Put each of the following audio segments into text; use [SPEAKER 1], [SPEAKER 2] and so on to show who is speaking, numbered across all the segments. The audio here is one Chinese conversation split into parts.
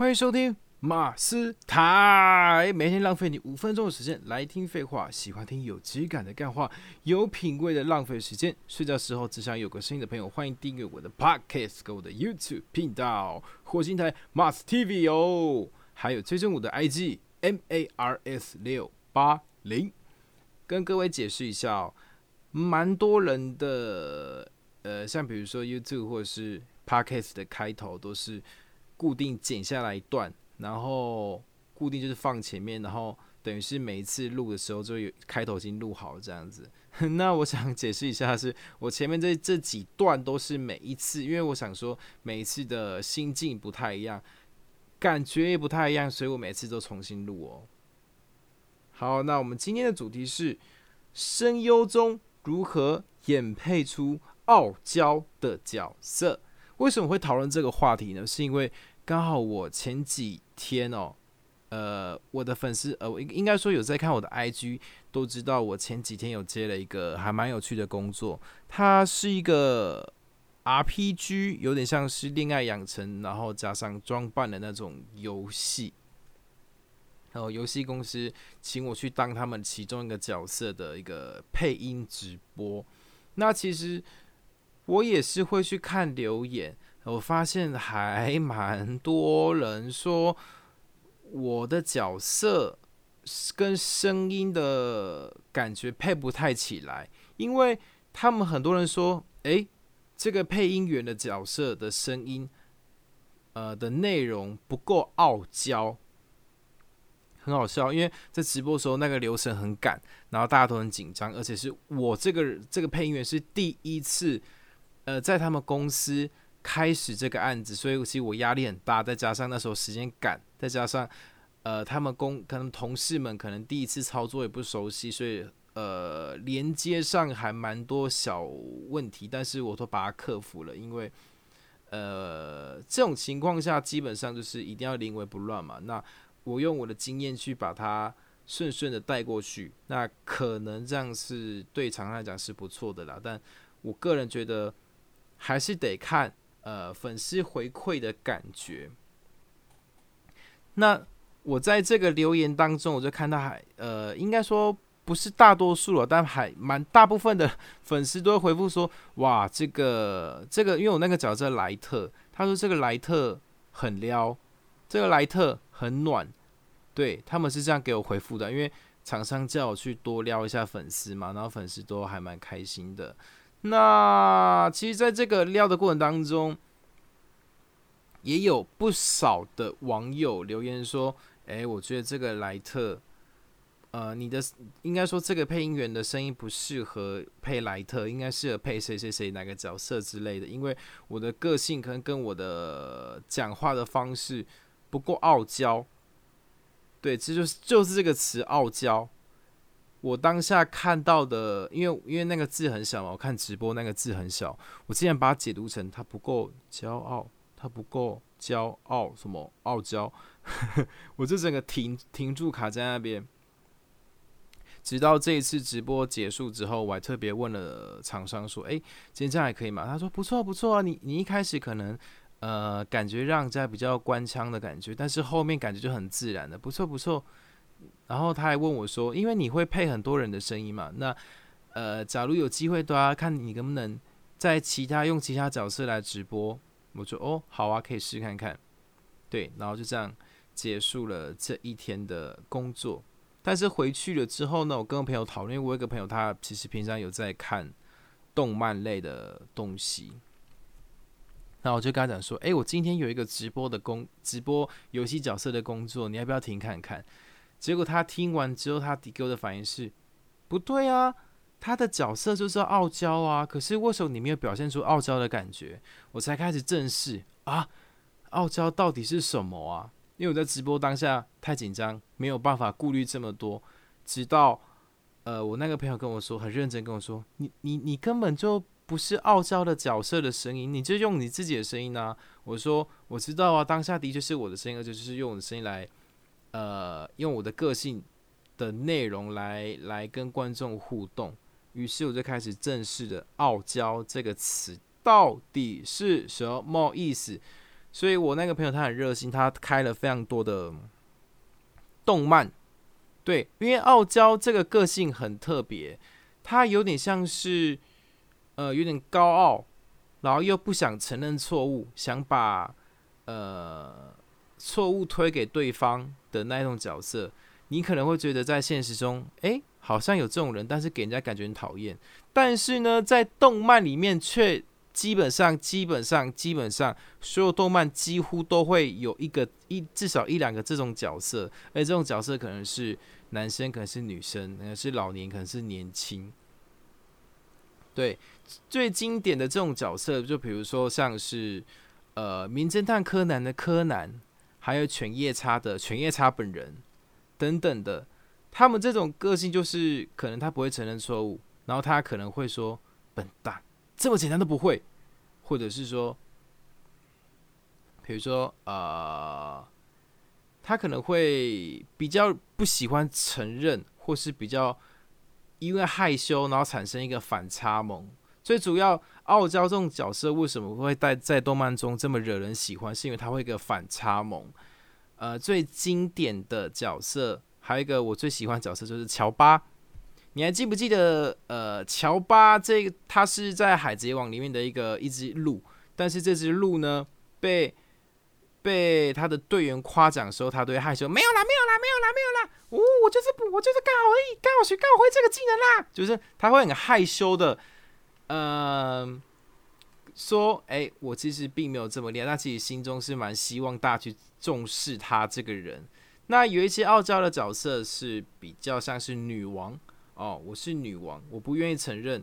[SPEAKER 1] 欢迎收听马斯台，每天浪费你五分钟的时间来听废话。喜欢听有质感的干话，有品味的浪费时间。睡觉时候只想有个声音的朋友，欢迎订阅我的 Podcast 跟我的 YouTube 频道火星台 Mars TV 哦，还有追踪我的 IG MARS 六八零。跟各位解释一下，蛮多人的呃，像比如说 YouTube 或者是 Podcast 的开头都是。固定剪下来一段，然后固定就是放前面，然后等于是每一次录的时候就有开头已经录好了这样子。那我想解释一下，是我前面这这几段都是每一次，因为我想说每一次的心境不太一样，感觉也不太一样，所以我每次都重新录哦。好，那我们今天的主题是声优中如何演配出傲娇的角色。为什么会讨论这个话题呢？是因为刚好我前几天哦，呃，我的粉丝呃，应应该说有在看我的 IG，都知道我前几天有接了一个还蛮有趣的工作，它是一个 RPG，有点像是恋爱养成，然后加上装扮的那种游戏，然后游戏公司请我去当他们其中一个角色的一个配音直播，那其实。我也是会去看留言，我发现还蛮多人说我的角色跟声音的感觉配不太起来，因为他们很多人说，诶，这个配音员的角色的声音，呃的内容不够傲娇，很好笑，因为在直播时候那个流程很赶，然后大家都很紧张，而且是我这个这个配音员是第一次。呃，在他们公司开始这个案子，所以其实我压力很大，再加上那时候时间赶，再加上呃，他们工可能同事们可能第一次操作也不熟悉，所以呃，连接上还蛮多小问题，但是我都把它克服了，因为呃，这种情况下基本上就是一定要临危不乱嘛。那我用我的经验去把它顺顺的带过去，那可能这样是对厂商来讲是不错的啦，但我个人觉得。还是得看呃粉丝回馈的感觉。那我在这个留言当中，我就看到还呃，应该说不是大多数了，但还蛮大部分的 粉丝都会回复说：“哇，这个这个，因为我那个角色莱特，他说这个莱特很撩，这个莱特很暖。”对他们是这样给我回复的，因为厂商叫我去多撩一下粉丝嘛，然后粉丝都还蛮开心的。那其实，在这个撩的过程当中，也有不少的网友留言说：“哎，我觉得这个莱特，呃，你的应该说这个配音员的声音不适合配莱特，应该适合配谁谁谁哪个角色之类的。因为我的个性可能跟我的讲话的方式不够傲娇，对，这就是就是这个词傲娇。”我当下看到的，因为因为那个字很小嘛，我看直播那个字很小，我竟然把它解读成他不够骄傲，他不够骄傲，什么傲娇，我就整个停停住卡在那边。直到这一次直播结束之后，我还特别问了厂商说：“哎，今天这样还可以吗？”他说：“不错不错啊，你你一开始可能呃感觉让人家比较官腔的感觉，但是后面感觉就很自然的，不错不错。”然后他还问我说：“因为你会配很多人的声音嘛？那呃，假如有机会的话，看你能不能在其他用其他角色来直播。”我说：“哦，好啊，可以试看看。”对，然后就这样结束了这一天的工作。但是回去了之后呢，我跟朋友讨论，我有个朋友他其实平常有在看动漫类的东西，那我就跟他讲说：“哎，我今天有一个直播的工，直播游戏角色的工作，你要不要听看看？”结果他听完之后，他给我的反应是：不对啊，他的角色就是傲娇啊。可是为什么你没有表现出傲娇的感觉？我才开始正视啊，傲娇到底是什么啊？因为我在直播当下太紧张，没有办法顾虑这么多。直到呃，我那个朋友跟我说，很认真跟我说：你你你根本就不是傲娇的角色的声音，你就用你自己的声音啊。我说我知道啊，当下的确是我的声音，而且就是用我的声音来。呃，用我的个性的内容来来跟观众互动，于是我就开始正式的“傲娇”这个词到底是什么意思？所以我那个朋友他很热心，他开了非常多的动漫。对，因为傲娇这个个性很特别，他有点像是呃有点高傲，然后又不想承认错误，想把呃错误推给对方的那一种角色。你可能会觉得在现实中，哎，好像有这种人，但是给人家感觉很讨厌。但是呢，在动漫里面却基本上、基本上、基本上，所有动漫几乎都会有一个一至少一两个这种角色，而这种角色可能是男生，可能是女生，可能是老年，可能是年轻。对，最经典的这种角色，就比如说像是呃《名侦探柯南》的柯南，还有犬夜叉的犬夜叉本人。等等的，他们这种个性就是可能他不会承认错误，然后他可能会说笨蛋，这么简单都不会，或者是说，比如说呃，他可能会比较不喜欢承认，或是比较因为害羞，然后产生一个反差萌。最主要，傲娇这种角色为什么会在在动漫中这么惹人喜欢，是因为它会一个反差萌。呃，最经典的角色，还有一个我最喜欢角色就是乔巴。你还记不记得？呃，乔巴这个他是在海贼王里面的一个一只鹿，但是这只鹿呢，被被他的队员夸奖的时候，他都会害羞，没有啦，没有啦，没有啦，没有啦，哦，我就是不，我就是刚好而已，刚好学，刚好会这个技能啦，就是他会很害羞的，嗯。说，哎，我其实并没有这么厉害，他其实心中是蛮希望大家去重视他这个人。那有一些傲娇的角色是比较像是女王哦，我是女王，我不愿意承认，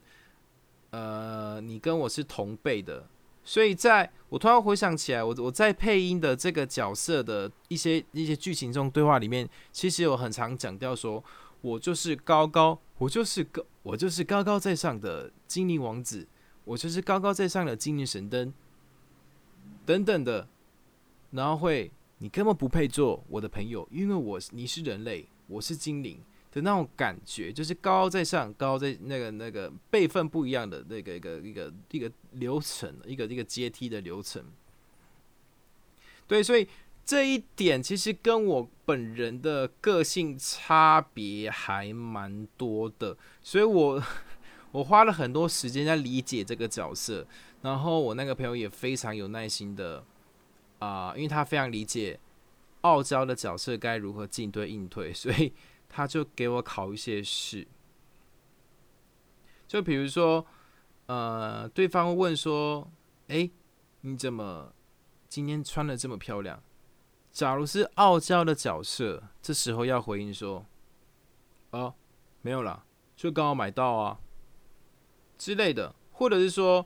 [SPEAKER 1] 呃，你跟我是同辈的。所以在我突然回想起来，我我在配音的这个角色的一些一些剧情中对话里面，其实有很常讲到说，我就是高高，我就是高，我就是高高在上的精灵王子。我就是高高在上的精灵神灯，等等的，然后会，你根本不配做我的朋友，因为我你是人类，我是精灵的那种感觉，就是高高在上，高高在那个那个辈分不一样的那个一个一个一个流程，一个一个阶梯的流程。对，所以这一点其实跟我本人的个性差别还蛮多的，所以我。我花了很多时间在理解这个角色，然后我那个朋友也非常有耐心的啊，因为他非常理解傲娇的角色该如何进对应退，所以他就给我考一些试。就比如说，呃，对方问说：“哎，你怎么今天穿的这么漂亮？”假如是傲娇的角色，这时候要回应说：“哦，没有啦，就刚好买到啊。”之类的，或者是说，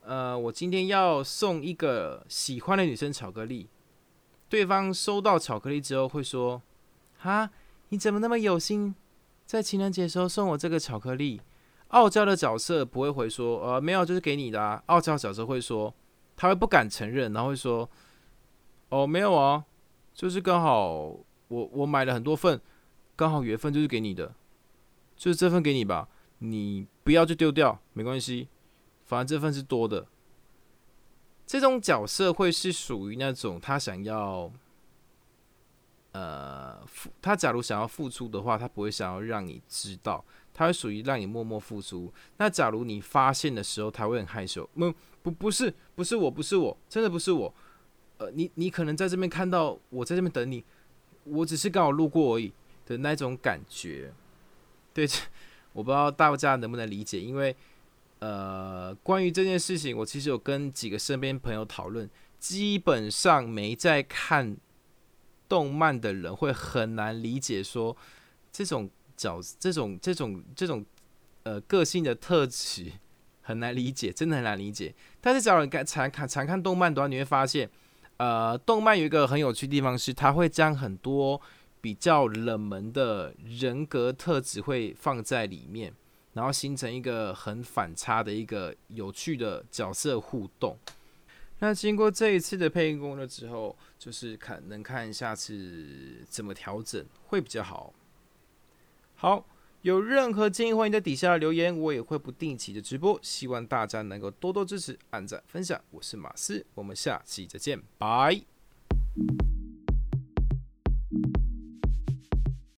[SPEAKER 1] 呃，我今天要送一个喜欢的女生巧克力，对方收到巧克力之后会说：“哈，你怎么那么有心，在情人节时候送我这个巧克力？”傲娇的角色不会回说：“呃，没有，就是给你的。”啊。傲娇角色会说，他会不敢承认，然后会说：“哦，没有啊，就是刚好我我买了很多份，刚好缘分就是给你的，就是这份给你吧。”你不要就丢掉，没关系，反正这份是多的。这种角色会是属于那种他想要，呃，他假如想要付出的话，他不会想要让你知道，他会属于让你默默付出。那假如你发现的时候，他会很害羞。不不不是不是我不是我，真的不是我。呃，你你可能在这边看到我在这边等你，我只是刚好路过而已的那种感觉，对。我不知道大家能不能理解，因为呃，关于这件事情，我其实有跟几个身边朋友讨论，基本上没在看动漫的人会很难理解说这种角、这种、这种、这种呃个性的特质很难理解，真的很难理解。但是只要你看常看常看动漫的话，你会发现，呃，动漫有一个很有趣的地方是，它会将很多。比较冷门的人格特质会放在里面，然后形成一个很反差的一个有趣的角色互动。那经过这一次的配音工作之后，就是看能看下次怎么调整会比较好。好，有任何建议，欢迎在底下留言，我也会不定期的直播，希望大家能够多多支持、按赞、分享。我是马斯，我们下期再见，拜。